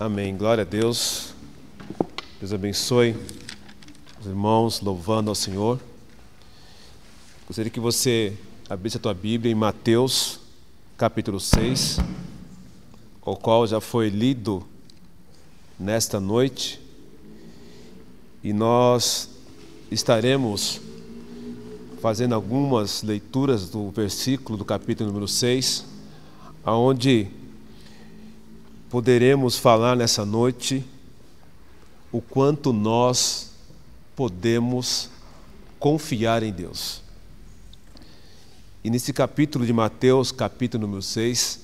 Amém. Glória a Deus. Deus abençoe os irmãos louvando ao Senhor. Gostaria que você abrisse a tua Bíblia em Mateus, capítulo 6, o qual já foi lido nesta noite. E nós estaremos fazendo algumas leituras do versículo do capítulo número 6, aonde poderemos falar nessa noite o quanto nós podemos confiar em Deus. E nesse capítulo de Mateus, capítulo número 6,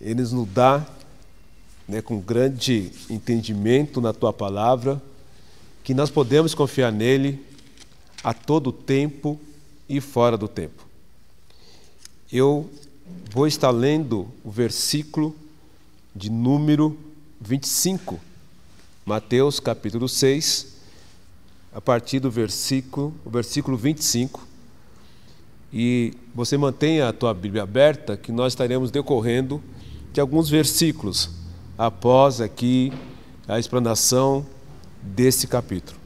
ele nos dá, né, com grande entendimento na tua palavra, que nós podemos confiar nele a todo tempo e fora do tempo. Eu vou estar lendo o versículo de número 25, Mateus capítulo 6, a partir do versículo, versículo 25. E você mantenha a tua Bíblia aberta, que nós estaremos decorrendo de alguns versículos após aqui a explanação desse capítulo.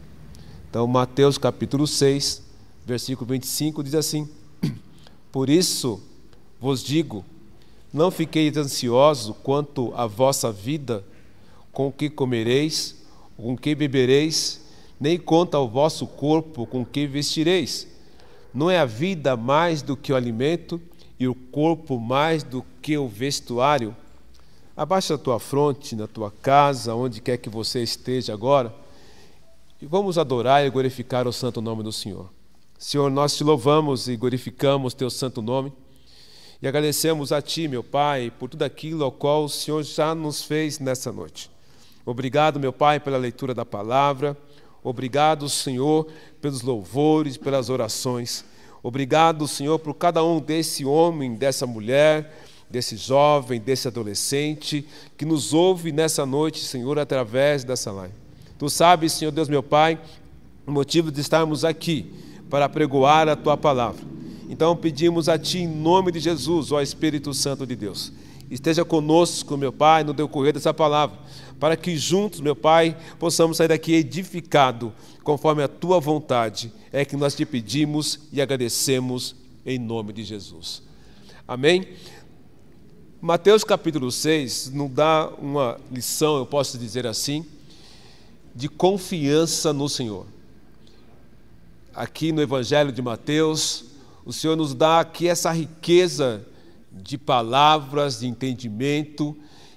Então, Mateus capítulo 6, versículo 25 diz assim: Por isso vos digo, não fiqueis ansiosos quanto à vossa vida, com o que comereis, com o que bebereis, nem quanto ao vosso corpo, com o que vestireis. Não é a vida mais do que o alimento e o corpo mais do que o vestuário? Abaixa a tua fronte, na tua casa, onde quer que você esteja agora, e vamos adorar e glorificar o santo nome do Senhor. Senhor, nós te louvamos e glorificamos teu santo nome. E agradecemos a Ti, meu Pai, por tudo aquilo ao qual o Senhor já nos fez nessa noite. Obrigado, meu Pai, pela leitura da palavra. Obrigado, Senhor, pelos louvores, pelas orações. Obrigado, Senhor, por cada um desse homem, dessa mulher, desse jovem, desse adolescente que nos ouve nessa noite, Senhor, através dessa live. Tu sabes, Senhor Deus, meu Pai, o motivo de estarmos aqui para pregoar a tua palavra. Então pedimos a Ti, em nome de Jesus, ó Espírito Santo de Deus, esteja conosco, meu Pai, no decorrer dessa palavra, para que juntos, meu Pai, possamos sair daqui edificado, conforme a Tua vontade, é que nós te pedimos e agradecemos em nome de Jesus. Amém? Mateus capítulo 6 nos dá uma lição, eu posso dizer assim, de confiança no Senhor. Aqui no Evangelho de Mateus, o Senhor nos dá aqui essa riqueza de palavras, de entendimento,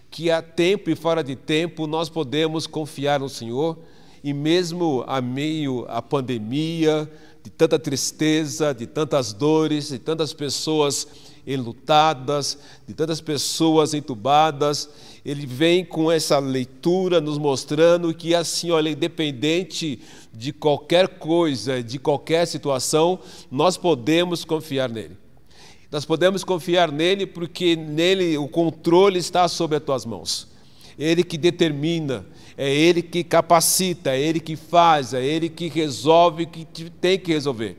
que a tempo e fora de tempo nós podemos confiar no Senhor, e mesmo a meio à pandemia, de tanta tristeza, de tantas dores, de tantas pessoas enlutadas, de tantas pessoas entubadas, ele vem com essa leitura nos mostrando que assim, olha, independente de qualquer coisa, de qualquer situação, nós podemos confiar nele. Nós podemos confiar nele porque nele o controle está sobre as tuas mãos. Ele que determina, é ele que capacita, é ele que faz, é ele que resolve o que tem que resolver.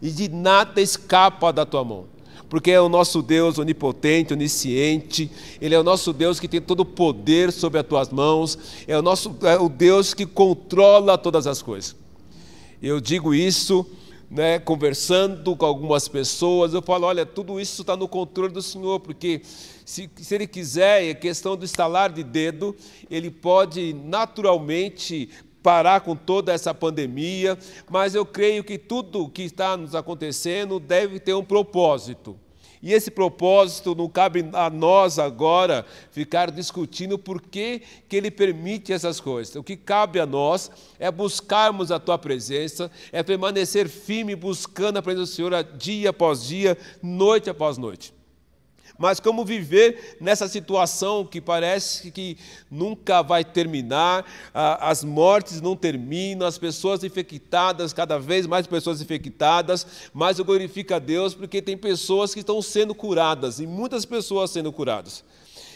E de nada escapa da tua mão porque é o nosso Deus onipotente, onisciente, Ele é o nosso Deus que tem todo o poder sobre as tuas mãos, é o, nosso, é o Deus que controla todas as coisas. Eu digo isso né, conversando com algumas pessoas, eu falo: olha, tudo isso está no controle do Senhor, porque se, se Ele quiser, é questão do estalar de dedo, Ele pode naturalmente parar com toda essa pandemia, mas eu creio que tudo que está nos acontecendo deve ter um propósito. E esse propósito não cabe a nós agora ficar discutindo por que, que ele permite essas coisas. O que cabe a nós é buscarmos a tua presença, é permanecer firme buscando a presença do Senhor dia após dia, noite após noite. Mas como viver nessa situação que parece que nunca vai terminar, as mortes não terminam, as pessoas infectadas, cada vez mais pessoas infectadas, mas eu glorifico a Deus porque tem pessoas que estão sendo curadas, e muitas pessoas sendo curadas.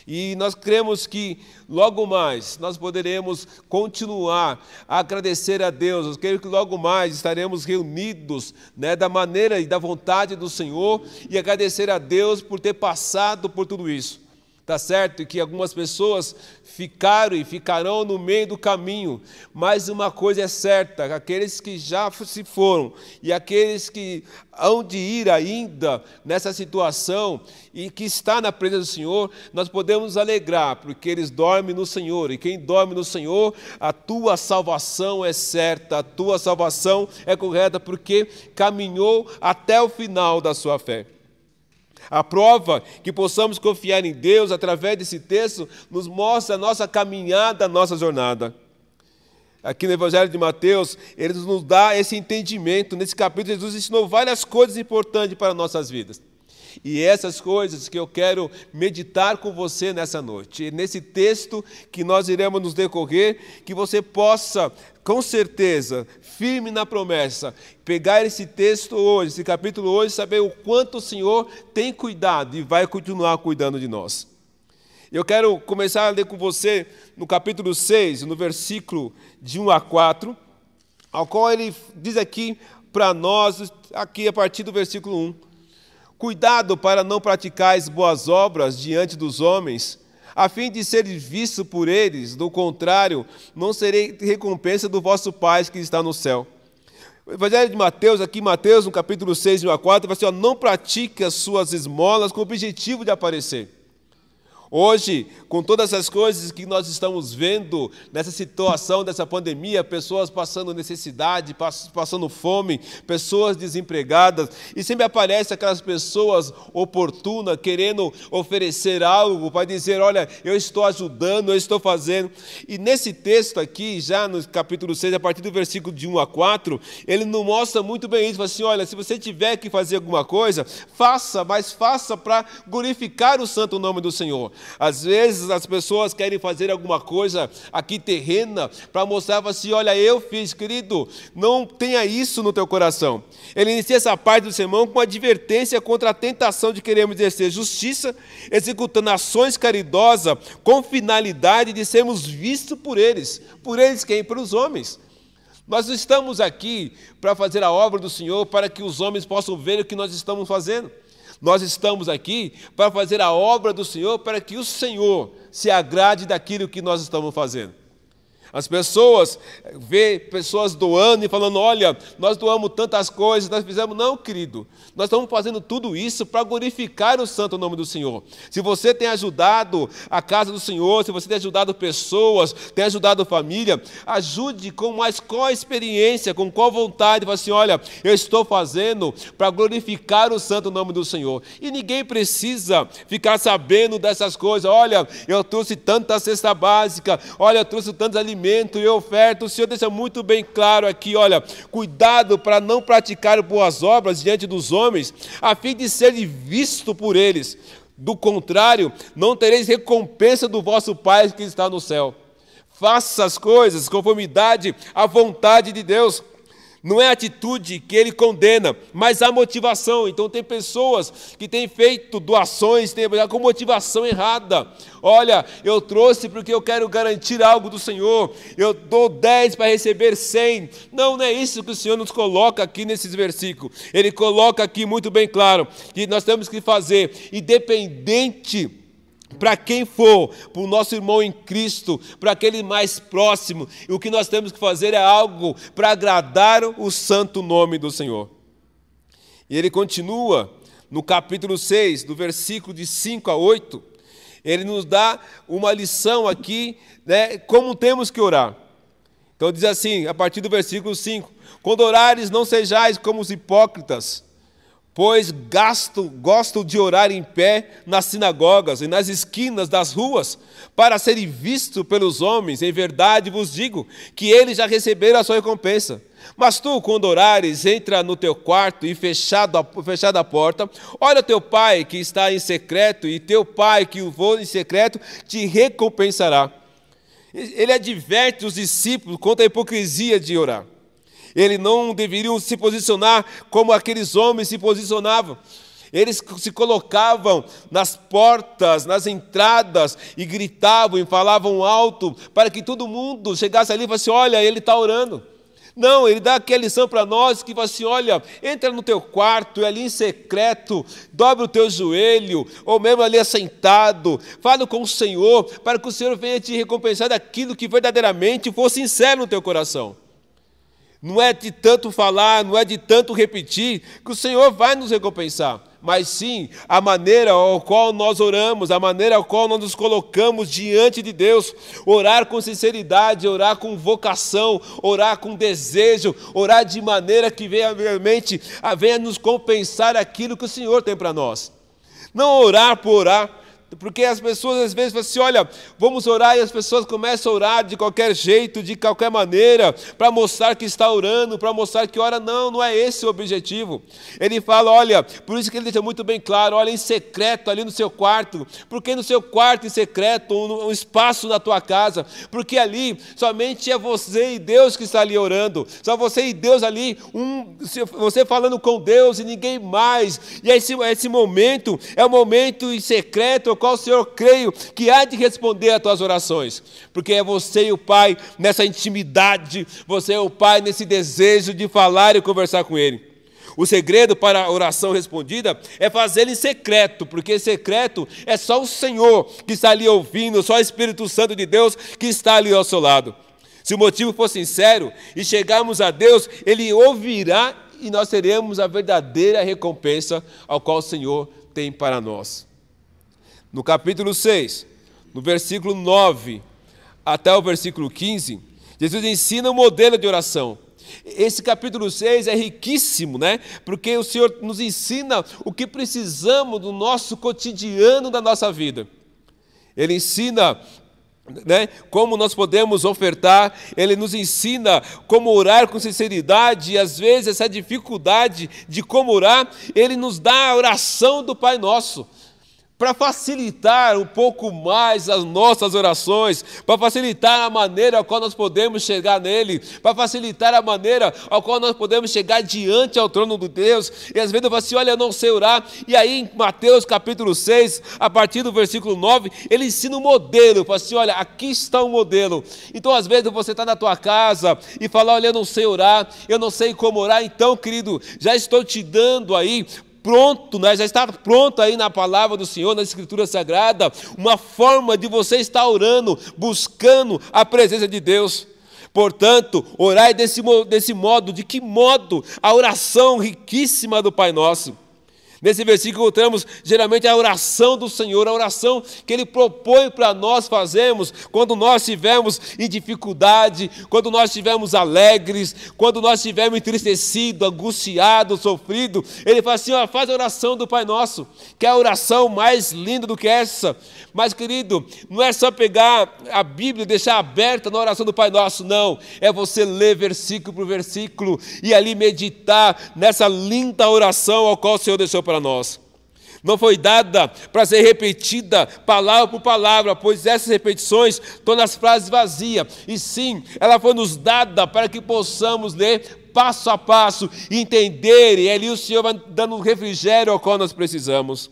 E nós cremos que logo mais nós poderemos continuar a agradecer a Deus. Eu creio que logo mais estaremos reunidos né, da maneira e da vontade do Senhor e agradecer a Deus por ter passado por tudo isso. Tá certo? E que algumas pessoas ficaram e ficarão no meio do caminho. Mas uma coisa é certa: aqueles que já se foram e aqueles que hão de ir ainda nessa situação e que está na presença do Senhor, nós podemos nos alegrar, porque eles dormem no Senhor. E quem dorme no Senhor, a tua salvação é certa, a tua salvação é correta, porque caminhou até o final da sua fé. A prova que possamos confiar em Deus através desse texto nos mostra a nossa caminhada, a nossa jornada. Aqui no Evangelho de Mateus, ele nos dá esse entendimento. Nesse capítulo, Jesus ensinou várias coisas importantes para nossas vidas. E essas coisas que eu quero meditar com você nessa noite. Nesse texto que nós iremos nos decorrer, que você possa, com certeza, firme na promessa, pegar esse texto hoje, esse capítulo hoje, saber o quanto o Senhor tem cuidado e vai continuar cuidando de nós. Eu quero começar a ler com você no capítulo 6, no versículo de 1 a 4, ao qual ele diz aqui para nós, aqui a partir do versículo 1. Cuidado para não praticais boas obras diante dos homens, a fim de ser visto por eles, do contrário, não serei recompensa do vosso Pai que está no céu. O Evangelho de Mateus, aqui Mateus, no capítulo 6, 1 a 4, vai assim, ó, não pratique as suas esmolas com o objetivo de aparecer. Hoje, com todas essas coisas que nós estamos vendo nessa situação dessa pandemia, pessoas passando necessidade, passando fome, pessoas desempregadas, e sempre aparece aquelas pessoas oportunas querendo oferecer algo para dizer, olha, eu estou ajudando, eu estou fazendo. E nesse texto aqui, já no capítulo 6, a partir do versículo de 1 a 4, ele nos mostra muito bem isso, fala assim, olha, se você tiver que fazer alguma coisa, faça, mas faça para glorificar o santo nome do Senhor. Às vezes as pessoas querem fazer alguma coisa aqui terrena para mostrar assim: olha, eu fiz, querido, não tenha isso no teu coração. Ele inicia essa parte do sermão com uma advertência contra a tentação de queremos exercer justiça, executando ações caridosas com finalidade de sermos vistos por eles. Por eles quem? Para os homens. Nós estamos aqui para fazer a obra do Senhor, para que os homens possam ver o que nós estamos fazendo. Nós estamos aqui para fazer a obra do Senhor, para que o Senhor se agrade daquilo que nós estamos fazendo. As pessoas vê pessoas doando e falando: olha, nós doamos tantas coisas, nós fizemos. Não, querido, nós estamos fazendo tudo isso para glorificar o santo nome do Senhor. Se você tem ajudado a casa do Senhor, se você tem ajudado pessoas, tem ajudado família, ajude com mais qual experiência, com qual vontade. Fala assim: olha, eu estou fazendo para glorificar o santo nome do Senhor. E ninguém precisa ficar sabendo dessas coisas. Olha, eu trouxe tanta cesta básica, olha, eu trouxe tantos alimentos alimento e oferta. O Senhor deixa muito bem claro aqui: olha, cuidado para não praticar boas obras diante dos homens, a fim de ser visto por eles. Do contrário, não tereis recompensa do vosso Pai que está no céu. Faça as coisas conformidade à vontade de Deus. Não é a atitude que ele condena, mas a motivação. Então, tem pessoas que têm feito doações têm, com motivação errada. Olha, eu trouxe porque eu quero garantir algo do Senhor. Eu dou 10 para receber 100. Não, não é isso que o Senhor nos coloca aqui nesses versículos. Ele coloca aqui muito bem claro que nós temos que fazer, independente para quem for, para o nosso irmão em Cristo, para aquele mais próximo, e o que nós temos que fazer é algo para agradar o santo nome do Senhor. E ele continua no capítulo 6, do versículo de 5 a 8, ele nos dá uma lição aqui, né, como temos que orar. Então diz assim, a partir do versículo 5: Quando orares, não sejais como os hipócritas, pois gasto, gosto de orar em pé nas sinagogas e nas esquinas das ruas, para serem vistos pelos homens. Em verdade vos digo que eles já receberam a sua recompensa. Mas tu, quando orares, entra no teu quarto e fechado a, fechada a porta, olha teu pai que está em secreto, e teu pai que o voa em secreto te recompensará. Ele adverte os discípulos contra a hipocrisia de orar. Eles não deveriam se posicionar como aqueles homens se posicionavam. Eles se colocavam nas portas, nas entradas e gritavam e falavam alto para que todo mundo chegasse ali e falasse: Olha, ele está orando. Não, ele dá aqui a lição para nós que fala assim: olha, entra no teu quarto, e ali em secreto, dobre o teu joelho, ou mesmo ali assentado, fala com o Senhor, para que o Senhor venha te recompensar daquilo que verdadeiramente for sincero no teu coração. Não é de tanto falar, não é de tanto repetir, que o Senhor vai nos recompensar mas sim a maneira ao qual nós oramos, a maneira ao qual nós nos colocamos diante de Deus. Orar com sinceridade, orar com vocação, orar com desejo, orar de maneira que venha realmente venha nos compensar aquilo que o Senhor tem para nós. Não orar por orar, porque as pessoas às vezes falam assim: olha, vamos orar, e as pessoas começam a orar de qualquer jeito, de qualquer maneira, para mostrar que está orando, para mostrar que ora. Não, não é esse o objetivo. Ele fala: olha, por isso que ele deixa muito bem claro: olha, em secreto ali no seu quarto, porque no seu quarto em secreto, um, um espaço na tua casa, porque ali somente é você e Deus que está ali orando, só você e Deus ali, um, você falando com Deus e ninguém mais. E esse, esse momento é o momento em secreto qual Senhor creio que há de responder às tuas orações, porque é você e o Pai nessa intimidade, você é o Pai nesse desejo de falar e conversar com Ele. O segredo para a oração respondida é fazê-la em secreto, porque secreto é só o Senhor que está ali ouvindo, só o Espírito Santo de Deus que está ali ao seu lado. Se o motivo for sincero e chegarmos a Deus, Ele ouvirá e nós teremos a verdadeira recompensa ao qual o Senhor tem para nós no capítulo 6, no versículo 9 até o versículo 15, Jesus ensina o um modelo de oração. Esse capítulo 6 é riquíssimo, né? Porque o Senhor nos ensina o que precisamos do nosso cotidiano da nossa vida. Ele ensina né, como nós podemos ofertar, ele nos ensina como orar com sinceridade, e às vezes essa dificuldade de como orar, ele nos dá a oração do Pai Nosso para facilitar um pouco mais as nossas orações, para facilitar a maneira a qual nós podemos chegar nele, para facilitar a maneira a qual nós podemos chegar diante ao trono de Deus. E às vezes eu falo assim: olha, eu não sei orar. E aí em Mateus capítulo 6, a partir do versículo 9, ele ensina um modelo. Fala assim: olha, aqui está o um modelo. Então às vezes você está na tua casa e fala: olha, eu não sei orar, eu não sei como orar. Então, querido, já estou te dando aí pronto, né? já está pronto aí na palavra do Senhor, na Escritura Sagrada, uma forma de você estar orando, buscando a presença de Deus. Portanto, orai desse, desse modo, de que modo? A oração riquíssima do Pai Nosso. Nesse versículo encontramos geralmente a oração do Senhor, a oração que Ele propõe para nós fazermos quando nós estivermos em dificuldade, quando nós estivermos alegres, quando nós estivermos entristecidos, angustiados, sofridos. Ele fala assim: ó, faz a oração do Pai Nosso, que é a oração mais linda do que essa. Mas, querido, não é só pegar a Bíblia e deixar aberta na oração do Pai Nosso, não. É você ler versículo por versículo e ali meditar nessa linda oração ao qual o Senhor deixou para nós. Não foi dada para ser repetida palavra por palavra, pois essas repetições tornam as frases vazias. E sim, ela foi nos dada para que possamos ler passo a passo, entender, e ali o Senhor vai dando um refrigério ao qual nós precisamos.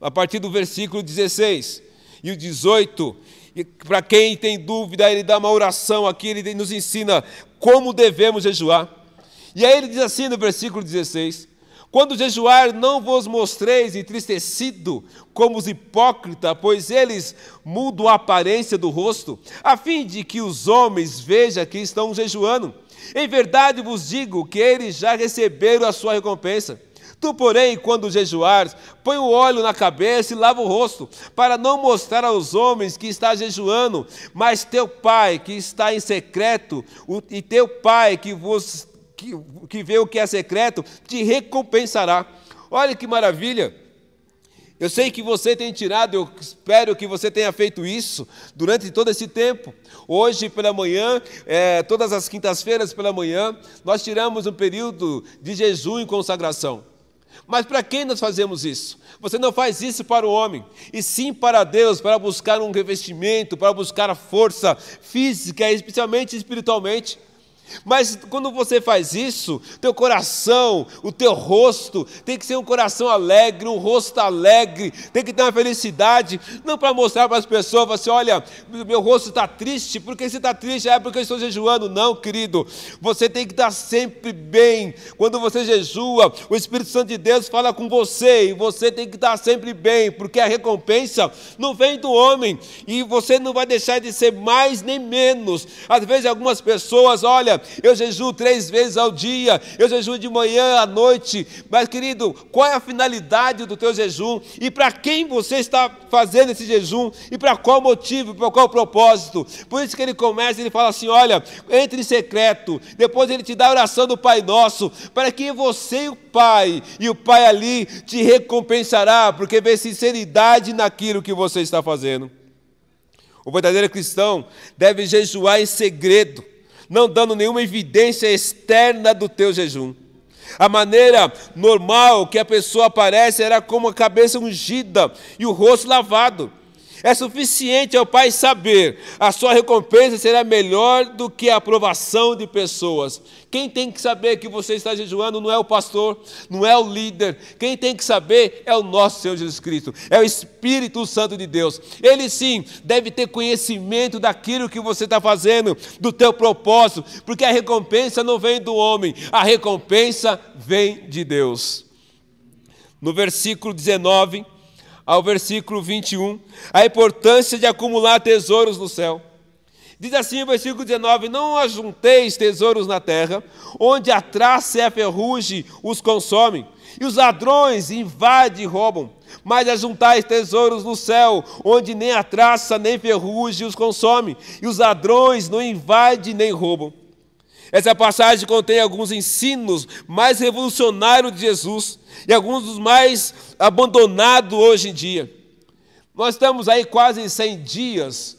A partir do versículo 16 e o 18, para quem tem dúvida, ele dá uma oração aqui, ele nos ensina como devemos jejuar. E aí ele diz assim no versículo 16: quando jejuar, não vos mostreis entristecido como os hipócritas, pois eles mudam a aparência do rosto, a fim de que os homens vejam que estão jejuando. Em verdade vos digo que eles já receberam a sua recompensa. Tu, porém, quando jejuares, põe o óleo na cabeça e lava o rosto, para não mostrar aos homens que está jejuando, mas teu pai que está em secreto, e teu pai que vos que, que vê o que é secreto, te recompensará. Olha que maravilha! Eu sei que você tem tirado, eu espero que você tenha feito isso durante todo esse tempo. Hoje pela manhã, é, todas as quintas-feiras pela manhã, nós tiramos um período de jejum e consagração. Mas para quem nós fazemos isso? Você não faz isso para o homem, e sim para Deus, para buscar um revestimento, para buscar a força física, especialmente espiritualmente. Mas quando você faz isso, teu coração, o teu rosto, tem que ser um coração alegre, um rosto alegre, tem que ter uma felicidade, não para mostrar para as pessoas, assim, olha, meu rosto está triste, porque se está triste é porque eu estou jejuando. Não, querido, você tem que estar sempre bem. Quando você jejua, o Espírito Santo de Deus fala com você e você tem que estar sempre bem, porque a recompensa não vem do homem e você não vai deixar de ser mais nem menos. Às vezes algumas pessoas, olha, eu jejuo três vezes ao dia, eu jejuo de manhã à noite. Mas, querido, qual é a finalidade do teu jejum? E para quem você está fazendo esse jejum? E para qual motivo? Para qual propósito? Por isso que ele começa, ele fala assim: olha, entre em secreto, depois ele te dá a oração do Pai Nosso, para que você e o Pai, e o Pai ali te recompensará, porque vê sinceridade naquilo que você está fazendo. O verdadeiro cristão deve jejuar em segredo não dando nenhuma evidência externa do teu jejum. A maneira normal que a pessoa aparece era como a cabeça ungida e o rosto lavado. É suficiente ao Pai saber, a sua recompensa será melhor do que a aprovação de pessoas. Quem tem que saber que você está jejuando não é o pastor, não é o líder. Quem tem que saber é o nosso Senhor Jesus Cristo, é o Espírito Santo de Deus. Ele sim deve ter conhecimento daquilo que você está fazendo, do teu propósito, porque a recompensa não vem do homem, a recompensa vem de Deus. No versículo 19 ao versículo 21, a importância de acumular tesouros no céu. Diz assim o versículo 19: Não ajunteis tesouros na terra, onde a traça e a ferrugem os consomem, e os ladrões invadem e roubam. Mas ajuntais tesouros no céu, onde nem a traça nem ferrugem os consomem, e os ladrões não invadem nem roubam. Essa passagem contém alguns ensinos mais revolucionários de Jesus e alguns dos mais abandonados hoje em dia. Nós estamos aí quase 100 dias,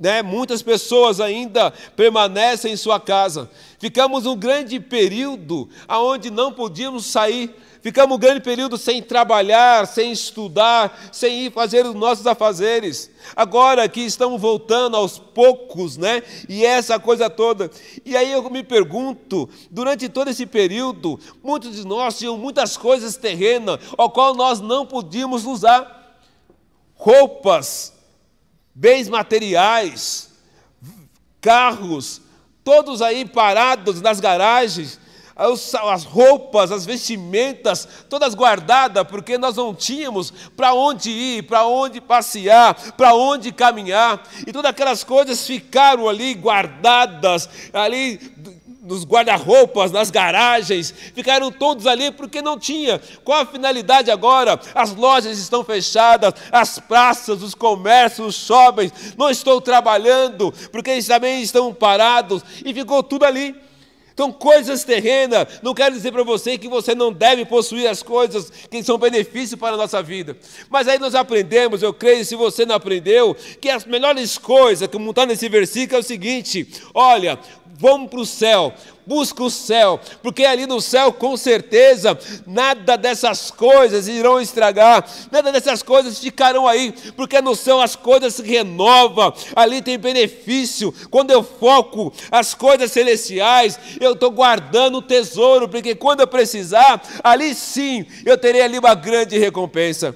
né? muitas pessoas ainda permanecem em sua casa. Ficamos um grande período onde não podíamos sair ficamos um grande período sem trabalhar, sem estudar, sem ir fazer os nossos afazeres. Agora que estamos voltando aos poucos, né? E essa coisa toda. E aí eu me pergunto, durante todo esse período, muitos de nós tinham muitas coisas terrenas, ao qual nós não podíamos usar. Roupas, bens materiais, carros, todos aí parados nas garagens, as roupas, as vestimentas, todas guardadas, porque nós não tínhamos para onde ir, para onde passear, para onde caminhar, e todas aquelas coisas ficaram ali guardadas, ali nos guarda-roupas, nas garagens, ficaram todos ali porque não tinha. Qual a finalidade agora? As lojas estão fechadas, as praças, os comércios, os shoppings, não estou trabalhando, porque eles também estão parados, e ficou tudo ali. Então, coisas terrenas, não quero dizer para você que você não deve possuir as coisas que são benefício para a nossa vida. Mas aí nós aprendemos, eu creio, se você não aprendeu, que as melhores coisas, como está nesse versículo, é o seguinte: olha, vamos para o céu, busca o céu, porque ali no céu, com certeza, nada dessas coisas irão estragar, nada dessas coisas ficarão aí, porque no céu as coisas se renovam, ali tem benefício. Quando eu foco as coisas celestiais, eu estou guardando o tesouro, porque quando eu precisar, ali sim eu terei ali uma grande recompensa.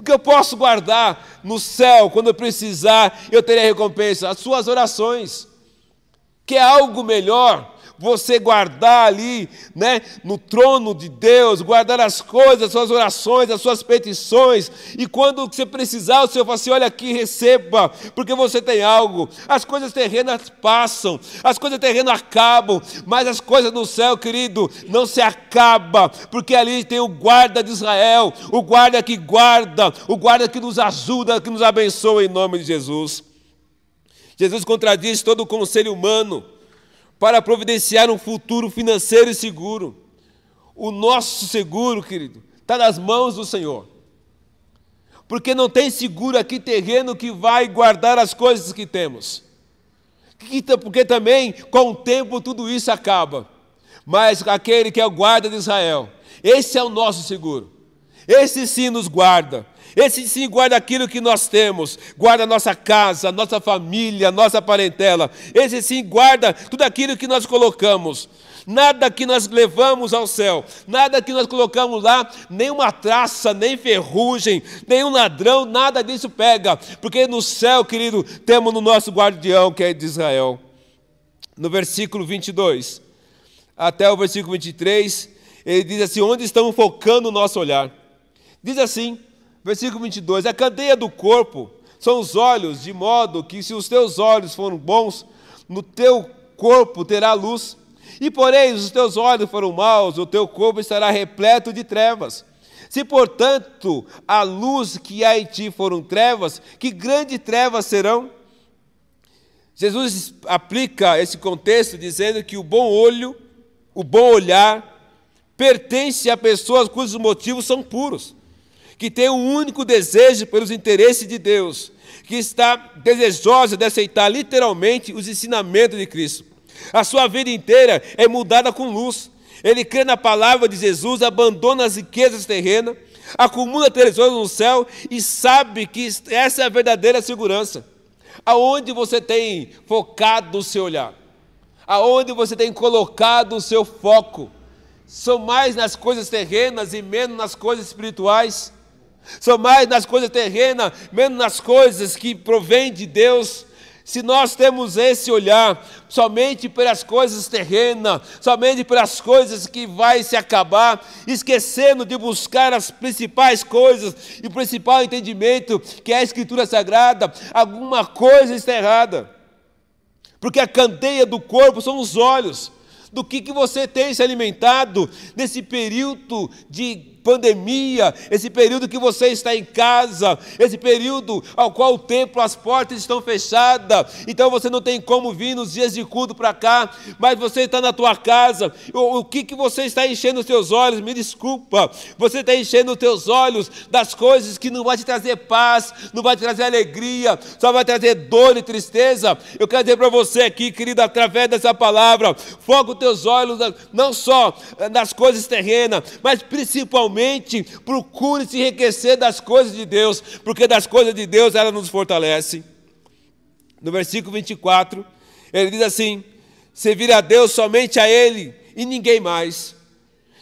O que eu posso guardar no céu, quando eu precisar, eu terei recompensa? As suas orações que é algo melhor você guardar ali, né, no trono de Deus, guardar as coisas, as suas orações, as suas petições, e quando você precisar, o Senhor fala assim: olha aqui, receba, porque você tem algo. As coisas terrenas passam, as coisas terrenas acabam, mas as coisas no céu, querido, não se acaba, porque ali tem o guarda de Israel, o guarda que guarda, o guarda que nos ajuda, que nos abençoa em nome de Jesus. Jesus contradiz todo o conselho humano para providenciar um futuro financeiro e seguro. O nosso seguro, querido, está nas mãos do Senhor. Porque não tem seguro aqui terreno que vai guardar as coisas que temos. Porque também, com o tempo, tudo isso acaba. Mas aquele que é o guarda de Israel, esse é o nosso seguro. Esse sim nos guarda. Esse sim guarda aquilo que nós temos, guarda nossa casa, nossa família, nossa parentela. Esse sim guarda tudo aquilo que nós colocamos. Nada que nós levamos ao céu, nada que nós colocamos lá, nenhuma traça, nem ferrugem, nenhum ladrão, nada disso pega, porque no céu, querido, temos no nosso guardião que é de Israel. No versículo 22 até o versículo 23, ele diz assim: onde estamos focando o nosso olhar? Diz assim, versículo 22: a cadeia do corpo são os olhos, de modo que se os teus olhos forem bons, no teu corpo terá luz. E porém, os teus olhos foram maus, o teu corpo estará repleto de trevas. Se, portanto, a luz que há em ti foram trevas, que grandes trevas serão? Jesus aplica esse contexto dizendo que o bom olho, o bom olhar, pertence a pessoas cujos motivos são puros, que têm um único desejo pelos interesses de Deus, que está desejosa de aceitar literalmente os ensinamentos de Cristo. A sua vida inteira é mudada com luz. Ele crê na palavra de Jesus, abandona as riquezas terrenas, acumula tesouros no céu e sabe que essa é a verdadeira segurança. Aonde você tem focado o seu olhar? Aonde você tem colocado o seu foco? São mais nas coisas terrenas e menos nas coisas espirituais? São mais nas coisas terrenas, menos nas coisas que provêm de Deus? Se nós temos esse olhar somente pelas coisas terrenas, somente pelas coisas que vai se acabar, esquecendo de buscar as principais coisas e o principal entendimento, que é a Escritura Sagrada, alguma coisa está errada. Porque a candeia do corpo são os olhos. Do que, que você tem se alimentado nesse período de pandemia, esse período que você está em casa, esse período ao qual o templo, as portas estão fechadas, então você não tem como vir nos dias de culto para cá, mas você está na tua casa, o, o, que, que você está enchendo os teus olhos? Me desculpa, você está enchendo os teus olhos das coisas que não vai te trazer paz, não vai te trazer alegria, só vai trazer dor e tristeza. Eu quero dizer para você aqui, querido, através dessa palavra, foca os teus olhos não só nas coisas terrenas, mas principalmente procure se enriquecer das coisas de Deus, porque das coisas de Deus ela nos fortalece. No versículo 24, ele diz assim: servir a Deus somente a Ele e ninguém mais.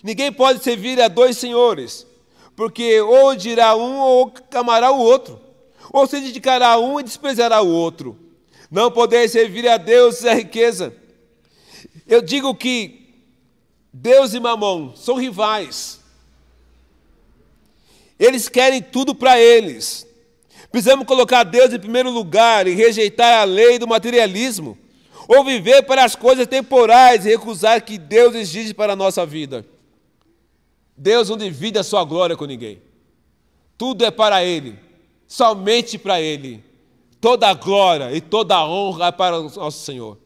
Ninguém pode servir a dois senhores, porque ou dirá um ou amará o outro, ou se dedicará a um e desprezará o outro. Não poder servir a Deus é a riqueza. Eu digo que Deus e Mamon são rivais. Eles querem tudo para eles. Precisamos colocar Deus em primeiro lugar e rejeitar a lei do materialismo, ou viver para as coisas temporais e recusar que Deus exige para a nossa vida. Deus não divide a sua glória com ninguém. Tudo é para Ele, somente para Ele. Toda a glória e toda a honra é para o nosso Senhor.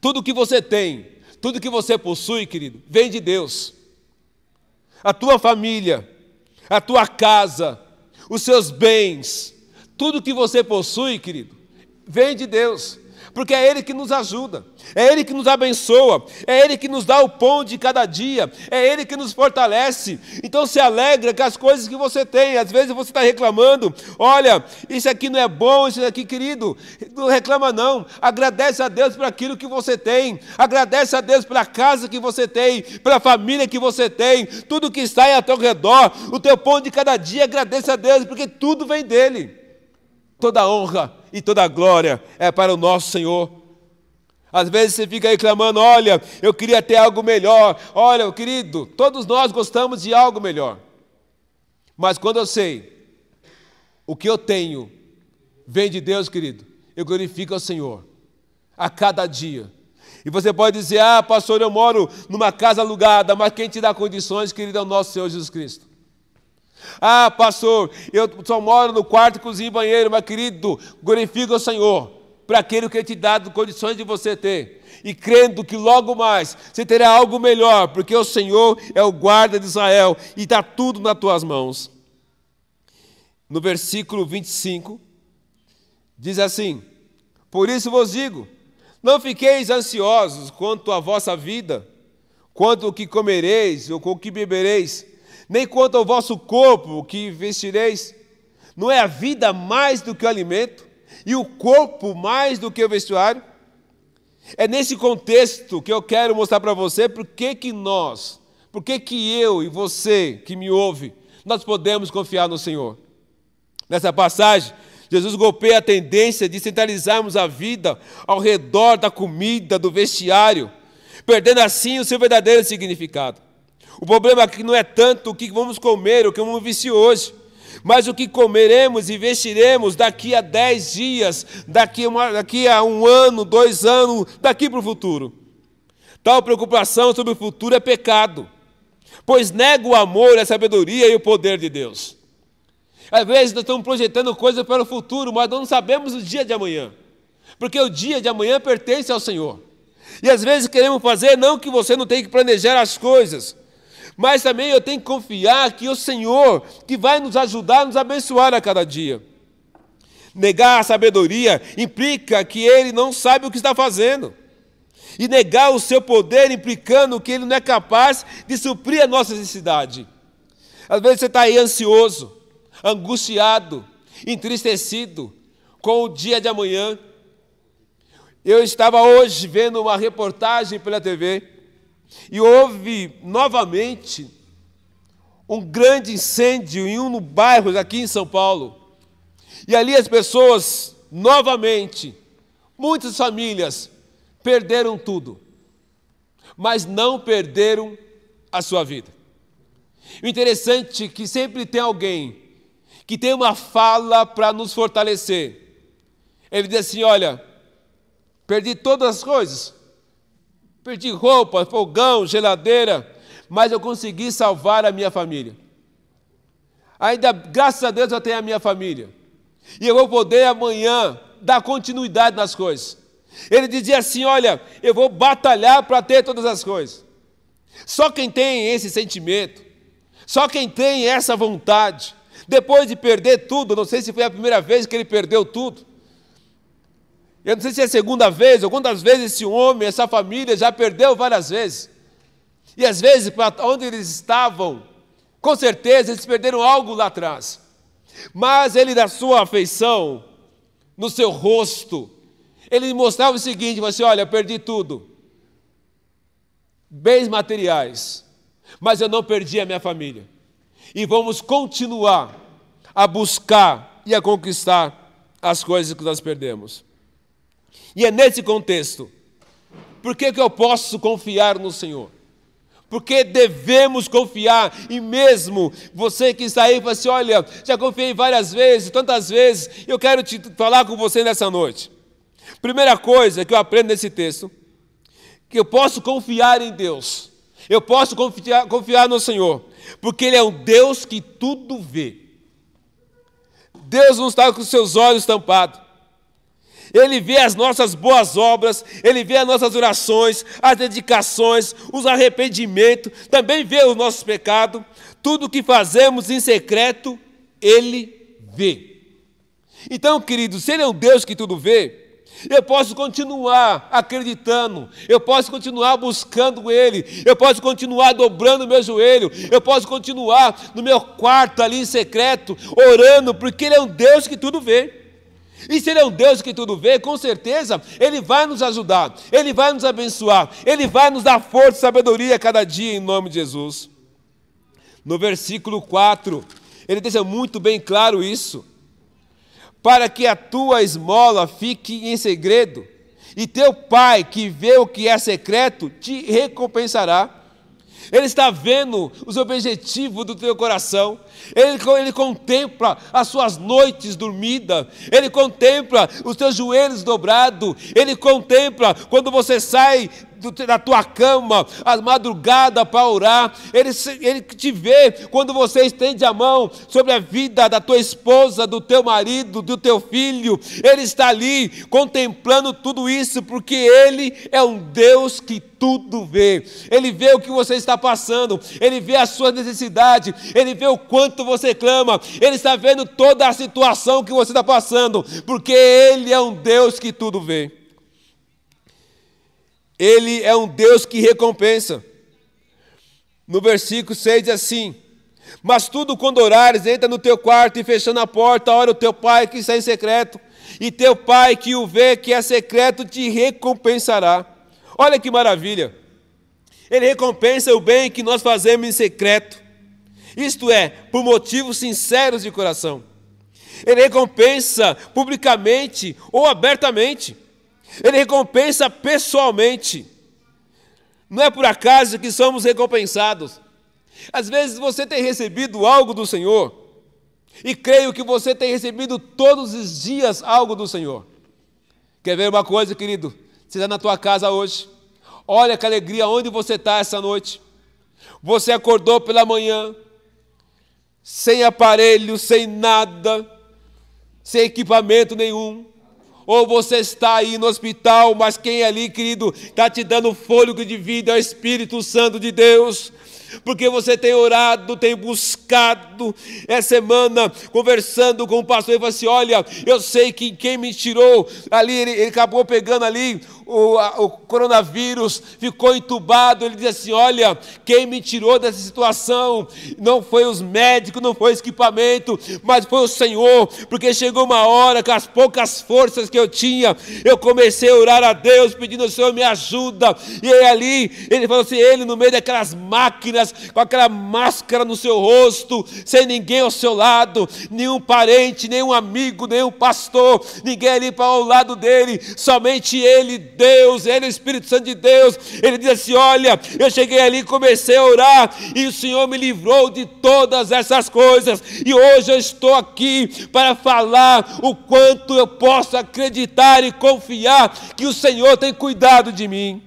Tudo que você tem, tudo que você possui, querido, vem de Deus. A tua família, a tua casa, os seus bens, tudo que você possui, querido, vem de Deus porque é Ele que nos ajuda, é Ele que nos abençoa, é Ele que nos dá o pão de cada dia, é Ele que nos fortalece. Então se alegra com as coisas que você tem. Às vezes você está reclamando, olha, isso aqui não é bom, isso aqui, querido, não reclama não. Agradece a Deus por aquilo que você tem, agradece a Deus pela casa que você tem, pela família que você tem, tudo que está ao teu redor, o teu pão de cada dia, agradece a Deus, porque tudo vem dEle. Toda honra e toda glória é para o nosso Senhor. Às vezes você fica aí clamando: olha, eu queria ter algo melhor. Olha, querido, todos nós gostamos de algo melhor. Mas quando eu sei o que eu tenho vem de Deus, querido, eu glorifico ao Senhor a cada dia. E você pode dizer: ah, pastor, eu moro numa casa alugada, mas quem te dá condições, querido, é o nosso Senhor Jesus Cristo. Ah, pastor, eu só moro no quarto, cozinha e banheiro, mas querido, glorifica o Senhor para aquele que te dá condições de você ter. E crendo que logo mais você terá algo melhor, porque o Senhor é o guarda de Israel e está tudo nas tuas mãos. No versículo 25, diz assim: Por isso vos digo, não fiqueis ansiosos quanto à vossa vida, quanto o que comereis ou com o que bebereis nem quanto ao vosso corpo que vestireis. Não é a vida mais do que o alimento e o corpo mais do que o vestuário? É nesse contexto que eu quero mostrar para você por que que nós, por que que eu e você que me ouve, nós podemos confiar no Senhor. Nessa passagem, Jesus golpeia a tendência de centralizarmos a vida ao redor da comida, do vestiário, perdendo assim o seu verdadeiro significado. O problema aqui não é tanto o que vamos comer, o que vamos vestir hoje, mas o que comeremos e vestiremos daqui a dez dias, daqui, uma, daqui a um ano, dois anos, daqui para o futuro. Tal preocupação sobre o futuro é pecado, pois nega o amor, a sabedoria e o poder de Deus. Às vezes nós estamos projetando coisas para o futuro, mas não sabemos o dia de amanhã, porque o dia de amanhã pertence ao Senhor. E às vezes queremos fazer, não que você não tenha que planejar as coisas, mas também eu tenho que confiar que o Senhor, que vai nos ajudar, nos abençoar a cada dia. Negar a sabedoria implica que ele não sabe o que está fazendo. E negar o seu poder implicando que ele não é capaz de suprir a nossa necessidade. Às vezes você está aí ansioso, angustiado, entristecido com o dia de amanhã. Eu estava hoje vendo uma reportagem pela TV e houve novamente um grande incêndio em um bairro aqui em São Paulo. E ali as pessoas, novamente, muitas famílias, perderam tudo, mas não perderam a sua vida. O interessante é que sempre tem alguém que tem uma fala para nos fortalecer. Ele diz assim: Olha, perdi todas as coisas, Perdi roupa, fogão, geladeira, mas eu consegui salvar a minha família. Ainda, graças a Deus, eu tenho a minha família. E eu vou poder amanhã dar continuidade nas coisas. Ele dizia assim: Olha, eu vou batalhar para ter todas as coisas. Só quem tem esse sentimento, só quem tem essa vontade, depois de perder tudo, não sei se foi a primeira vez que ele perdeu tudo, eu não sei se é a segunda vez ou quantas vezes esse homem, essa família já perdeu várias vezes. E às vezes, para onde eles estavam, com certeza eles perderam algo lá atrás. Mas ele, da sua afeição, no seu rosto, ele mostrava o seguinte: você, assim, olha, perdi tudo. Bens materiais, mas eu não perdi a minha família. E vamos continuar a buscar e a conquistar as coisas que nós perdemos. E é nesse contexto. Por que, que eu posso confiar no Senhor? Porque devemos confiar, e mesmo você que está aí e fala assim: olha, já confiei várias vezes, tantas vezes, eu quero te falar com você nessa noite. Primeira coisa que eu aprendo nesse texto, que eu posso confiar em Deus, eu posso confiar, confiar no Senhor, porque Ele é um Deus que tudo vê. Deus não está com seus olhos tampados. Ele vê as nossas boas obras, Ele vê as nossas orações, as dedicações, os arrependimentos, também vê os nossos pecados, tudo que fazemos em secreto, Ele vê. Então, querido, se Ele é um Deus que tudo vê, eu posso continuar acreditando, eu posso continuar buscando Ele, eu posso continuar dobrando o meu joelho, eu posso continuar no meu quarto ali em secreto, orando, porque Ele é um Deus que tudo vê. E se Ele é um Deus que tudo vê, com certeza Ele vai nos ajudar, Ele vai nos abençoar, Ele vai nos dar força e sabedoria a cada dia, em nome de Jesus. No versículo 4, ele deixa muito bem claro isso. Para que a tua esmola fique em segredo, e teu pai, que vê o que é secreto, te recompensará. Ele está vendo os objetivos do teu coração, ele, ele contempla as suas noites dormidas, Ele contempla os teus joelhos dobrados, Ele contempla quando você sai da tua cama, às madrugadas para orar, ele, ele te vê quando você estende a mão sobre a vida da tua esposa, do teu marido, do teu filho, Ele está ali contemplando tudo isso, porque Ele é um Deus que tudo vê, Ele vê o que você está passando, Ele vê a sua necessidade, Ele vê o quanto você clama, Ele está vendo toda a situação que você está passando, porque Ele é um Deus que tudo vê. Ele é um Deus que recompensa. No versículo 6 diz assim: Mas tudo quando orares, entra no teu quarto e fechando a porta, ora o teu pai que está em secreto, e teu pai que o vê que é secreto te recompensará. Olha que maravilha! Ele recompensa o bem que nós fazemos em secreto, isto é, por motivos sinceros de coração. Ele recompensa publicamente ou abertamente. Ele recompensa pessoalmente. Não é por acaso que somos recompensados. Às vezes você tem recebido algo do Senhor, e creio que você tem recebido todos os dias algo do Senhor. Quer ver uma coisa, querido? Você está na tua casa hoje. Olha que alegria onde você está essa noite. Você acordou pela manhã, sem aparelho, sem nada, sem equipamento nenhum. Ou você está aí no hospital, mas quem ali, querido, está te dando fôlego de vida é o Espírito Santo de Deus. Porque você tem orado, tem buscado essa semana, conversando com o pastor, e falou assim: Olha, eu sei que quem me tirou ali, ele, ele acabou pegando ali o, a, o coronavírus, ficou entubado. Ele diz assim: Olha, quem me tirou dessa situação não foi os médicos, não foi o equipamento, mas foi o Senhor, porque chegou uma hora com as poucas forças que eu tinha, eu comecei a orar a Deus, pedindo ao Senhor me ajuda. E aí ali, ele falou assim: Ele no meio daquelas máquinas, com aquela máscara no seu rosto, sem ninguém ao seu lado, nenhum parente, nenhum amigo, nenhum pastor, ninguém ali para ao lado dele, somente ele Deus, Ele é o Espírito Santo de Deus. Ele diz assim: Olha, eu cheguei ali, comecei a orar, e o Senhor me livrou de todas essas coisas, e hoje eu estou aqui para falar o quanto eu posso acreditar e confiar que o Senhor tem cuidado de mim.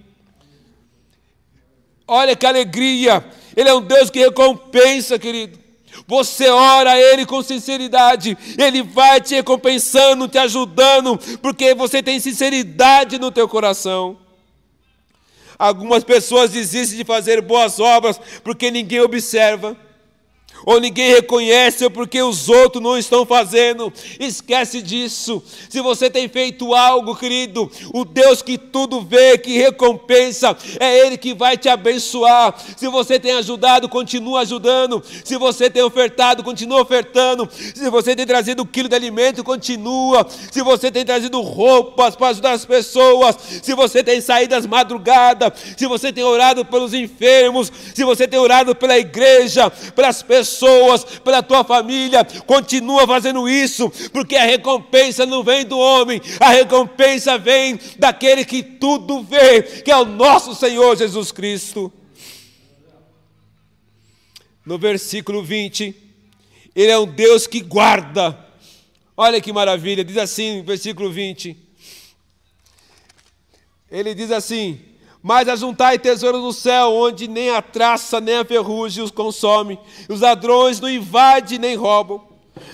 Olha que alegria! Ele é um Deus que recompensa, querido. Você ora a Ele com sinceridade, Ele vai te recompensando, te ajudando, porque você tem sinceridade no teu coração. Algumas pessoas desistem de fazer boas obras porque ninguém observa ou ninguém reconhece porque os outros não estão fazendo. Esquece disso. Se você tem feito algo, querido, o Deus que tudo vê, que recompensa, é Ele que vai te abençoar. Se você tem ajudado, continua ajudando. Se você tem ofertado, continua ofertando. Se você tem trazido um quilo de alimento, continua. Se você tem trazido roupas para ajudar as pessoas, se você tem saído às madrugadas, se você tem orado pelos enfermos, se você tem orado pela igreja, pelas pessoas pessoas, pela tua família. Continua fazendo isso, porque a recompensa não vem do homem, a recompensa vem daquele que tudo vê, que é o nosso Senhor Jesus Cristo. No versículo 20, Ele é um Deus que guarda. Olha que maravilha, diz assim, versículo 20. Ele diz assim: mas ajuntai tesouros no céu, onde nem a traça nem a ferrugem os consome, os ladrões não invadem nem roubam.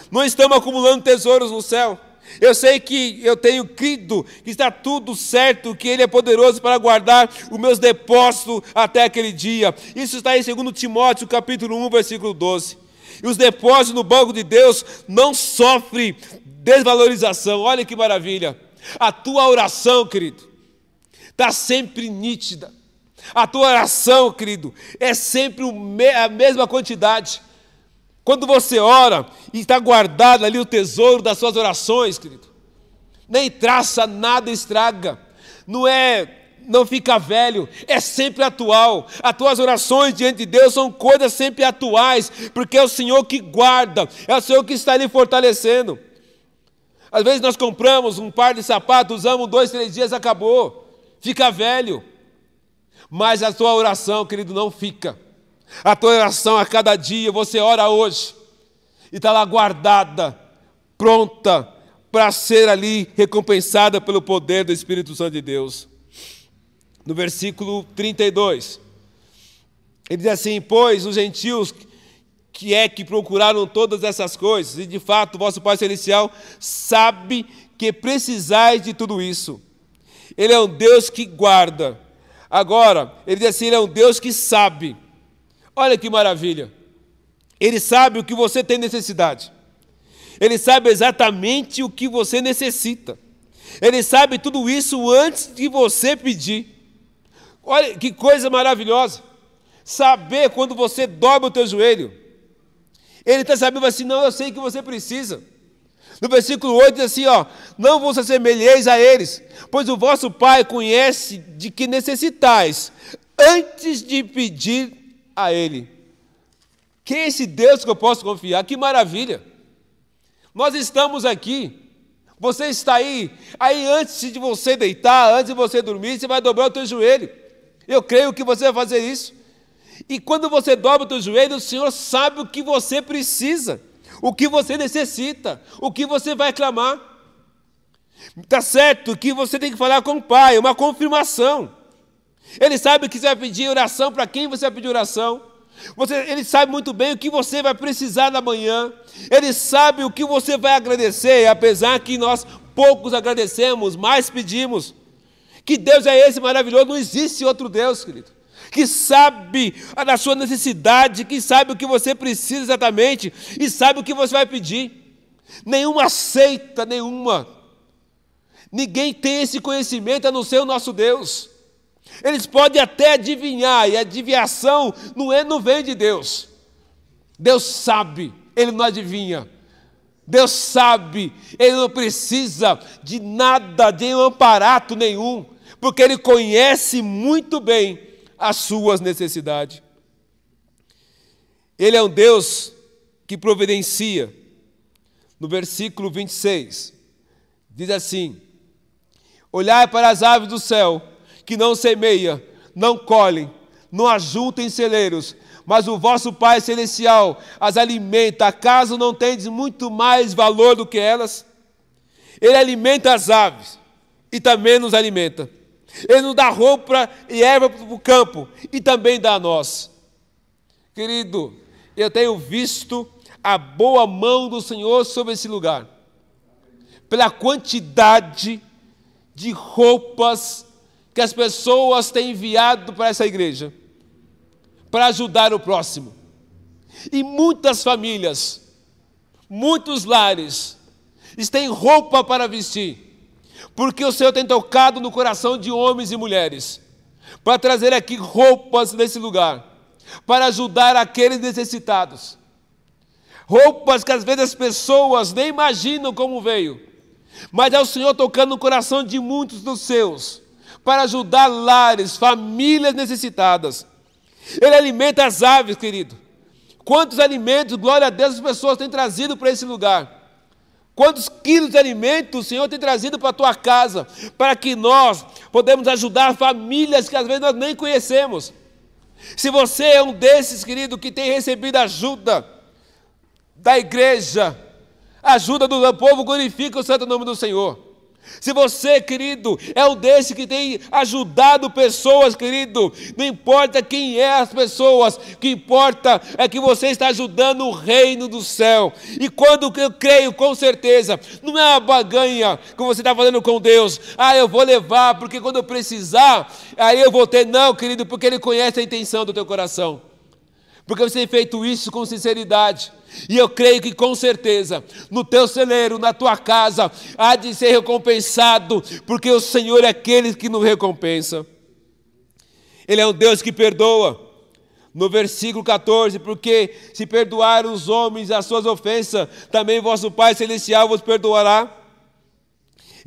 Não estamos acumulando tesouros no céu. Eu sei que eu tenho crido que está tudo certo, que Ele é poderoso para guardar os meus depósitos até aquele dia. Isso está em 2 Timóteo, capítulo 1, versículo 12. E os depósitos no banco de Deus não sofrem desvalorização. Olha que maravilha. A tua oração, querido, está sempre nítida. A tua oração, querido, é sempre a mesma quantidade. Quando você ora e está guardado ali o tesouro das suas orações, querido, nem traça, nada estraga. Não é, não fica velho, é sempre atual. As tuas orações diante de Deus são coisas sempre atuais, porque é o Senhor que guarda, é o Senhor que está ali fortalecendo. Às vezes nós compramos um par de sapatos, usamos dois, três dias, acabou fica velho. Mas a tua oração, querido, não fica. A tua oração a cada dia, você ora hoje e está lá guardada, pronta para ser ali recompensada pelo poder do Espírito Santo de Deus. No versículo 32, ele diz assim: Pois os gentios que é que procuraram todas essas coisas, e de fato vosso Pai Celestial sabe que precisais de tudo isso. Ele é um Deus que guarda. Agora, ele diz assim: Ele é um Deus que sabe. Olha que maravilha. Ele sabe o que você tem necessidade. Ele sabe exatamente o que você necessita. Ele sabe tudo isso antes de você pedir. Olha que coisa maravilhosa. Saber quando você dobra o teu joelho. Ele está sabendo assim: não, eu sei que você precisa. No versículo 8 diz assim: ó, não vos assemelheis a eles, pois o vosso Pai conhece de que necessitais, antes de pedir a Ele. Quem é esse Deus que eu posso confiar? Que maravilha! Nós estamos aqui. Você está aí, aí antes de você deitar, antes de você dormir, você vai dobrar o teu joelho. Eu creio que você vai fazer isso. E quando você dobra o teu joelho, o Senhor sabe o que você precisa, o que você necessita, o que você vai clamar. Está certo que você tem que falar com o Pai, uma confirmação. Ele sabe que você vai pedir oração para quem você vai pedir oração. Você, ele sabe muito bem o que você vai precisar na manhã. Ele sabe o que você vai agradecer, apesar que nós poucos agradecemos, mais pedimos. Que Deus é esse maravilhoso? Não existe outro Deus, querido. Que sabe da sua necessidade, que sabe o que você precisa exatamente e sabe o que você vai pedir. Nenhuma seita, nenhuma. Ninguém tem esse conhecimento a não ser o nosso Deus. Eles podem até adivinhar, e a adivinhação não, é, não vem de Deus. Deus sabe, Ele não adivinha. Deus sabe, Ele não precisa de nada, de um aparato nenhum, porque Ele conhece muito bem as suas necessidades. Ele é um Deus que providencia. No versículo 26, diz assim: Olhai para as aves do céu, que não semeia, não colhem, não ajuntem celeiros, mas o vosso Pai Celestial as alimenta, acaso não tendes muito mais valor do que elas? Ele alimenta as aves e também nos alimenta. Ele nos dá roupa e erva para o campo e também dá a nós. Querido, eu tenho visto a boa mão do Senhor sobre esse lugar, pela quantidade de roupas que as pessoas têm enviado para essa igreja, para ajudar o próximo. E muitas famílias, muitos lares, têm roupa para vestir, porque o Senhor tem tocado no coração de homens e mulheres, para trazer aqui roupas nesse lugar, para ajudar aqueles necessitados. Roupas que às vezes as pessoas nem imaginam como veio, mas é o Senhor tocando no coração de muitos dos seus para ajudar lares, famílias necessitadas. Ele alimenta as aves, querido. Quantos alimentos, glória a Deus, as pessoas têm trazido para esse lugar? Quantos quilos de alimento o Senhor tem trazido para a tua casa, para que nós podemos ajudar famílias que às vezes nós nem conhecemos. Se você é um desses, querido, que tem recebido ajuda da igreja, ajuda do povo, glorifica o santo nome do Senhor. Se você, querido, é um desse que tem ajudado pessoas, querido, não importa quem é as pessoas, o que importa é que você está ajudando o reino do céu. E quando eu creio, com certeza, não é uma baganha que você está fazendo com Deus. Ah, eu vou levar, porque quando eu precisar, aí eu vou ter. Não, querido, porque Ele conhece a intenção do teu coração. Porque você tem feito isso com sinceridade. E eu creio que com certeza, no teu celeiro, na tua casa, há de ser recompensado, porque o Senhor é aquele que nos recompensa. Ele é um Deus que perdoa. No versículo 14, porque se perdoar os homens as suas ofensas, também vosso Pai Celestial vos perdoará.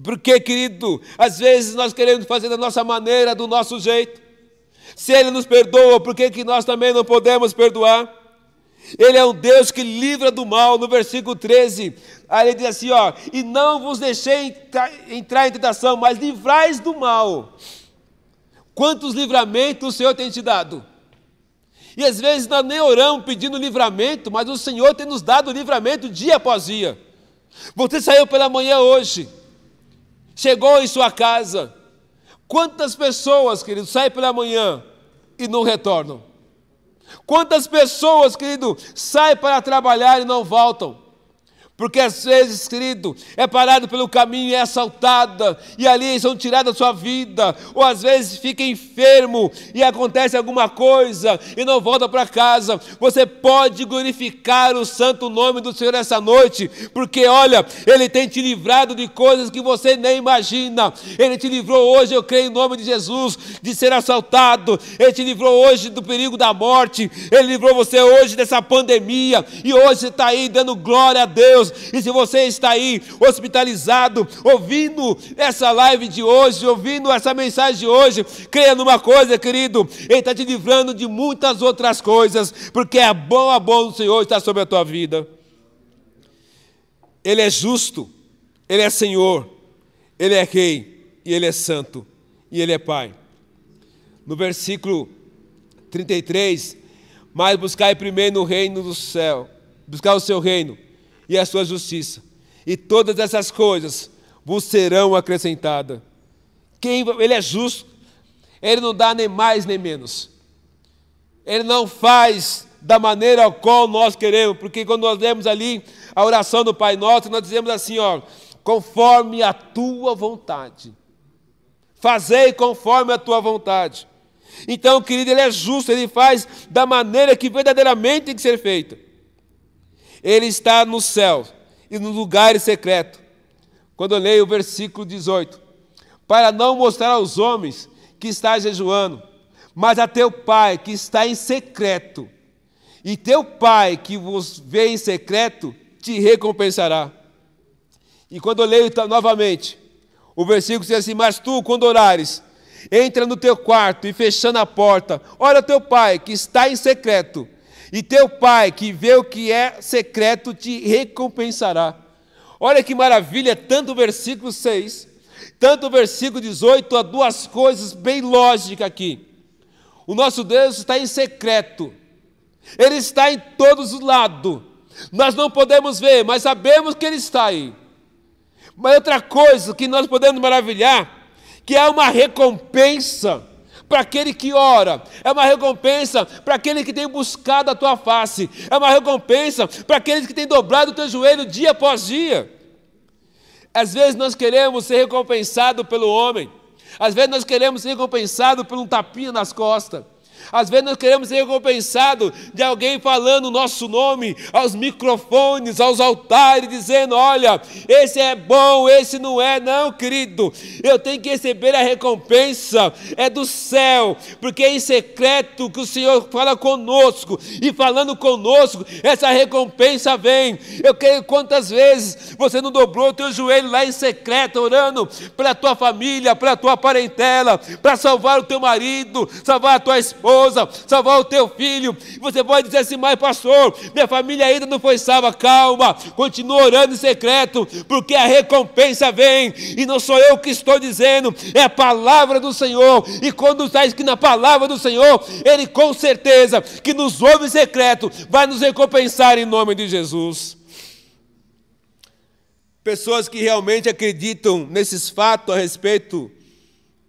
Porque, querido, às vezes nós queremos fazer da nossa maneira, do nosso jeito. Se Ele nos perdoa, por que, que nós também não podemos perdoar? Ele é um Deus que livra do mal. No versículo 13, aí ele diz assim: ó, e não vos deixei entrar em tentação, mas livrais do mal. Quantos livramentos o Senhor tem te dado? E às vezes nós nem oramos pedindo livramento, mas o Senhor tem nos dado livramento dia após dia. Você saiu pela manhã hoje, chegou em sua casa. Quantas pessoas, querido, saem pela manhã e não retornam? Quantas pessoas, querido, saem para trabalhar e não voltam? Porque às vezes, querido, é parado pelo caminho é assaltada, e ali são tiradas da sua vida, ou às vezes fica enfermo e acontece alguma coisa e não volta para casa. Você pode glorificar o santo nome do Senhor essa noite, porque olha, Ele tem te livrado de coisas que você nem imagina. Ele te livrou hoje, eu creio em nome de Jesus, de ser assaltado. Ele te livrou hoje do perigo da morte. Ele livrou você hoje dessa pandemia, e hoje você está aí dando glória a Deus e se você está aí hospitalizado, ouvindo essa live de hoje, ouvindo essa mensagem de hoje, creia numa coisa, querido, Ele está te livrando de muitas outras coisas, porque a bom do Senhor estar sobre a tua vida. Ele é justo, Ele é Senhor, Ele é Rei, e Ele é Santo, e Ele é Pai. No versículo 33, mas buscai primeiro no reino do céu, buscar o seu reino e a sua justiça, e todas essas coisas vos serão acrescentadas. Quem, ele é justo, ele não dá nem mais nem menos. Ele não faz da maneira qual nós queremos, porque quando nós lemos ali a oração do Pai Nosso, nós dizemos assim, ó, conforme a tua vontade. Fazei conforme a tua vontade. Então, querido, ele é justo, ele faz da maneira que verdadeiramente tem que ser feita. Ele está no céu e no lugar secreto. Quando eu leio o versículo 18, para não mostrar aos homens que está jejuando, mas a teu pai que está em secreto. E teu pai que vos vê em secreto te recompensará. E quando eu leio novamente, o versículo diz assim: Mas tu, quando orares, entra no teu quarto e fechando a porta, ora teu pai que está em secreto, e teu pai, que vê o que é secreto, te recompensará. Olha que maravilha, tanto o versículo 6, tanto o versículo 18, há duas coisas bem lógicas aqui. O nosso Deus está em secreto, Ele está em todos os lados. Nós não podemos ver, mas sabemos que Ele está aí. Mas outra coisa que nós podemos maravilhar, que há uma recompensa para aquele que ora, é uma recompensa para aquele que tem buscado a tua face, é uma recompensa para aqueles que têm dobrado o teu joelho dia após dia. Às vezes nós queremos ser recompensados pelo homem, às vezes nós queremos ser recompensados por um tapinha nas costas. Às vezes nós queremos ser recompensados de alguém falando o nosso nome aos microfones, aos altares, dizendo: olha, esse é bom, esse não é, não, querido. Eu tenho que receber a recompensa, é do céu, porque é em secreto que o Senhor fala conosco, e falando conosco, essa recompensa vem. Eu quero quantas vezes você não dobrou o teu joelho lá em secreto, orando pela tua família, pela tua parentela, para salvar o teu marido, salvar a tua esposa esposa, salvar o teu filho. Você pode dizer assim, mas pastor, minha família ainda não foi salva. Calma, continua orando em secreto, porque a recompensa vem. E não sou eu que estou dizendo, é a palavra do Senhor. E quando está escrito na palavra do Senhor, Ele com certeza que nos ouve em secreto, vai nos recompensar em nome de Jesus. Pessoas que realmente acreditam nesses fatos a respeito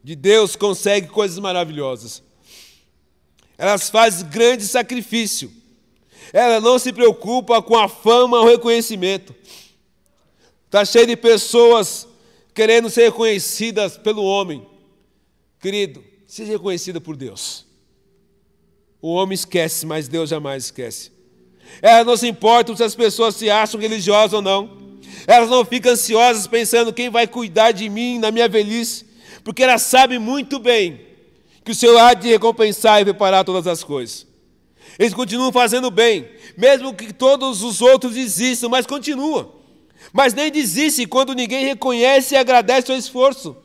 de Deus conseguem coisas maravilhosas elas fazem grande sacrifício. Ela não se preocupa com a fama ou reconhecimento. Está cheio de pessoas querendo ser reconhecidas pelo homem. Querido, seja reconhecida por Deus. O homem esquece, mas Deus jamais esquece. Elas não se importam se as pessoas se acham religiosas ou não. Elas não ficam ansiosas pensando quem vai cuidar de mim na minha velhice, porque elas sabem muito bem que o Senhor há de recompensar e preparar todas as coisas. Eles continuam fazendo bem, mesmo que todos os outros desistam, mas continuam. Mas nem desistem quando ninguém reconhece e agradece o esforço.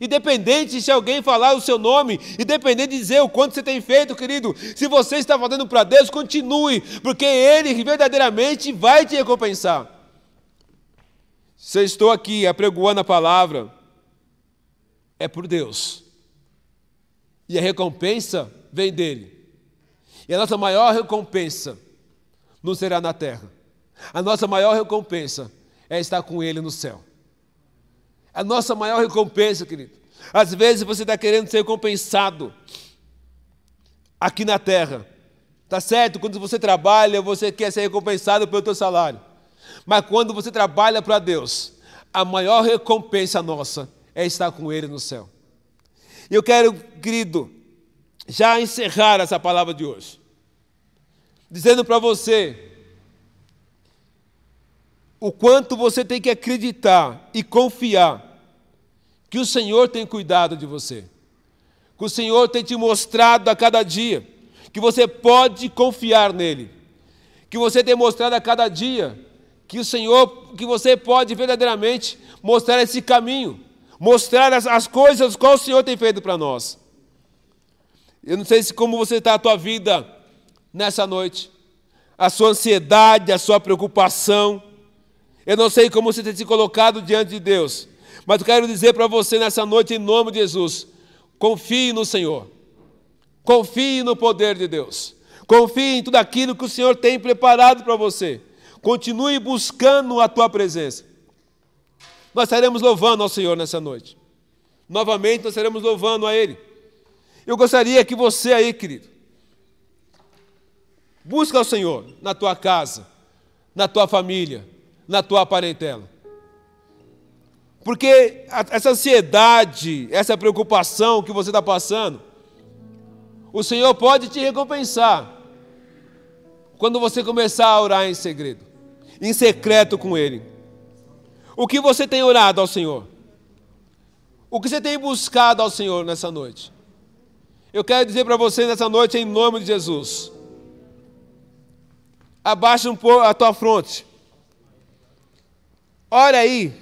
Independente se alguém falar o seu nome, independente de dizer o quanto você tem feito, querido, se você está fazendo para Deus, continue, porque Ele verdadeiramente vai te recompensar. Se eu estou aqui apregoando a palavra, é por Deus. E a recompensa vem dele. E a nossa maior recompensa não será na terra. A nossa maior recompensa é estar com ele no céu. A nossa maior recompensa, querido. Às vezes você está querendo ser recompensado aqui na terra. Tá certo? Quando você trabalha, você quer ser recompensado pelo teu salário. Mas quando você trabalha para Deus, a maior recompensa nossa é estar com Ele no céu. Eu quero, querido, já encerrar essa palavra de hoje, dizendo para você o quanto você tem que acreditar e confiar que o Senhor tem cuidado de você, que o Senhor tem te mostrado a cada dia que você pode confiar nele, que você tem mostrado a cada dia que o Senhor, que você pode verdadeiramente mostrar esse caminho, mostrar as, as coisas qual o Senhor tem feito para nós. Eu não sei se como você está a tua vida nessa noite, a sua ansiedade, a sua preocupação. Eu não sei como você tem se colocado diante de Deus, mas eu quero dizer para você nessa noite, em nome de Jesus, confie no Senhor, confie no poder de Deus, confie em tudo aquilo que o Senhor tem preparado para você. Continue buscando a tua presença. Nós estaremos louvando ao Senhor nessa noite. Novamente nós estaremos louvando a Ele. Eu gostaria que você aí, querido, busca o Senhor na tua casa, na tua família, na tua parentela. Porque essa ansiedade, essa preocupação que você está passando, o Senhor pode te recompensar quando você começar a orar em segredo, em secreto com Ele. O que você tem orado ao Senhor? O que você tem buscado ao Senhor nessa noite? Eu quero dizer para você nessa noite, em nome de Jesus. Abaixa um pouco a tua fronte. Ora aí,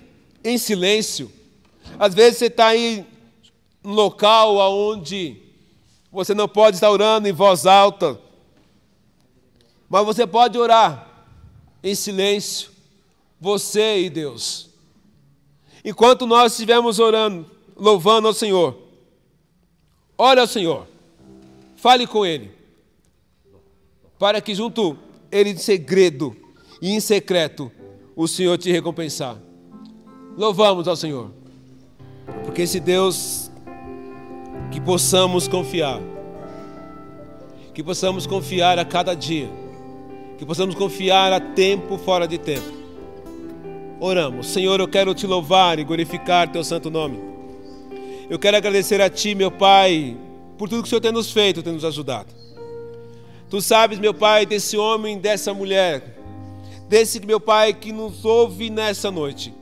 em silêncio. Às vezes você está aí num local onde você não pode estar orando em voz alta. Mas você pode orar em silêncio, você e Deus. Enquanto nós estivermos orando, louvando ao Senhor, Ore ao Senhor, fale com Ele, para que junto Ele em segredo e em secreto o Senhor te recompensar. Louvamos ao Senhor, porque esse Deus que possamos confiar, que possamos confiar a cada dia, que possamos confiar a tempo fora de tempo. Oramos, Senhor, eu quero te louvar e glorificar teu santo nome. Eu quero agradecer a Ti, meu Pai, por tudo que o Senhor tem nos feito, tem nos ajudado. Tu sabes, meu Pai, desse homem, dessa mulher, desse meu Pai que nos ouve nessa noite.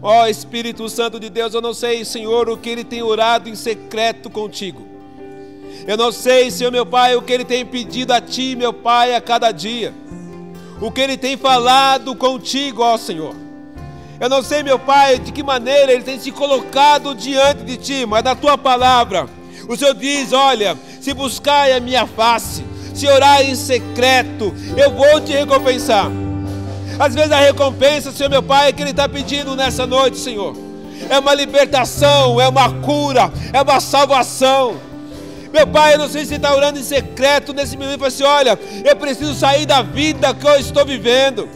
Ó oh, Espírito Santo de Deus, eu não sei, Senhor, o que ele tem orado em secreto contigo. Eu não sei, Senhor meu Pai, o que ele tem pedido a Ti, meu Pai, a cada dia. O que ele tem falado contigo, ó Senhor. Eu não sei, meu Pai, de que maneira ele tem se colocado diante de ti, mas na tua palavra, o Senhor diz: Olha, se buscar a minha face, se orar em secreto, eu vou te recompensar. Às vezes a recompensa, Senhor meu Pai, é que Ele está pedindo nessa noite, Senhor. É uma libertação, é uma cura, é uma salvação. Meu Pai, eu não sei se você está orando em secreto nesse momento, e assim: olha, eu preciso sair da vida que eu estou vivendo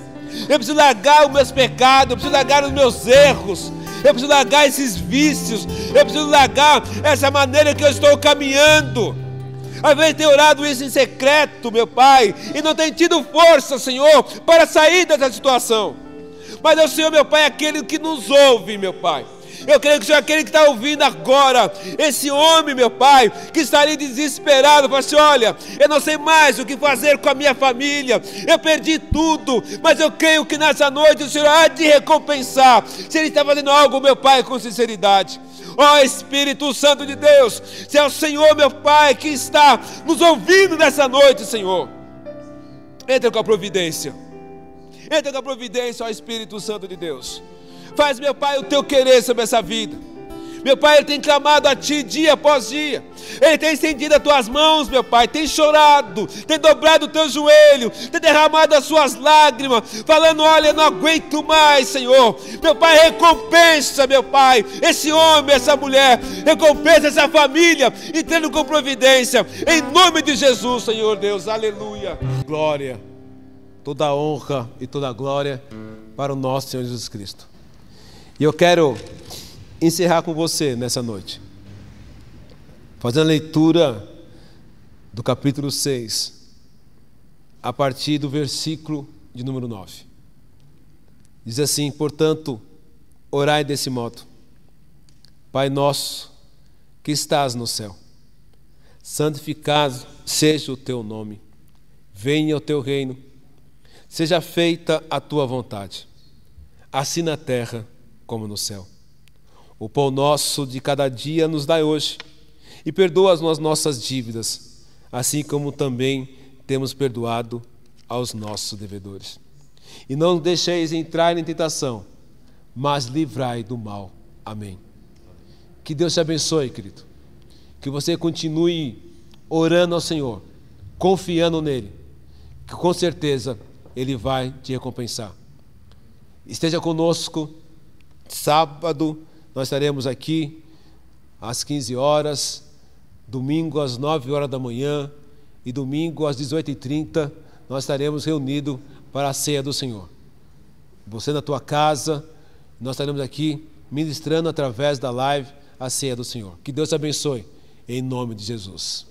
eu preciso largar os meus pecados, eu preciso largar os meus erros, eu preciso largar esses vícios, eu preciso largar essa maneira que eu estou caminhando. Às vezes tem orado isso em secreto, meu Pai, e não tem tido força, Senhor, para sair dessa situação. Mas é o Senhor, meu Pai, aquele que nos ouve, meu Pai. Eu creio que o Senhor é aquele que está ouvindo agora. Esse homem, meu Pai, que está ali desesperado, fala assim: olha, eu não sei mais o que fazer com a minha família. Eu perdi tudo, mas eu creio que nessa noite o Senhor há de recompensar. Se Ele está fazendo algo, meu Pai, com sinceridade. Ó oh, Espírito Santo de Deus, se é o Senhor, meu Pai, que está nos ouvindo nessa noite, Senhor. Entra com a providência. Entra com a providência, ó Espírito Santo de Deus. Faz, meu Pai, o teu querer sobre essa vida. Meu Pai, Ele tem clamado a Ti dia após dia. Ele tem estendido as Tuas mãos, meu Pai. Tem chorado, tem dobrado o Teu joelho, tem derramado as Suas lágrimas, falando: Olha, não aguento mais, Senhor. Meu Pai, recompensa, meu Pai, esse homem, essa mulher. Recompensa essa família, entrando com providência. Em nome de Jesus, Senhor Deus. Aleluia. Glória. Toda honra e toda glória para o nosso Senhor Jesus Cristo. E eu quero encerrar com você nessa noite, fazendo a leitura do capítulo 6, a partir do versículo de número 9. Diz assim: portanto, orai desse modo: Pai nosso que estás no céu, santificado seja o teu nome, venha o teu reino, seja feita a tua vontade, assim na terra como no céu. O pão nosso de cada dia nos dai hoje, e perdoa as nossas dívidas, assim como também temos perdoado aos nossos devedores. E não deixeis entrar em tentação, mas livrai do mal. Amém. Que Deus te abençoe, querido. Que você continue orando ao Senhor, confiando nele, que com certeza ele vai te recompensar. Esteja conosco, sábado nós estaremos aqui às 15 horas, domingo às 9 horas da manhã e domingo às 18h30 nós estaremos reunidos para a ceia do Senhor. Você na tua casa, nós estaremos aqui ministrando através da live a ceia do Senhor. Que Deus te abençoe, em nome de Jesus.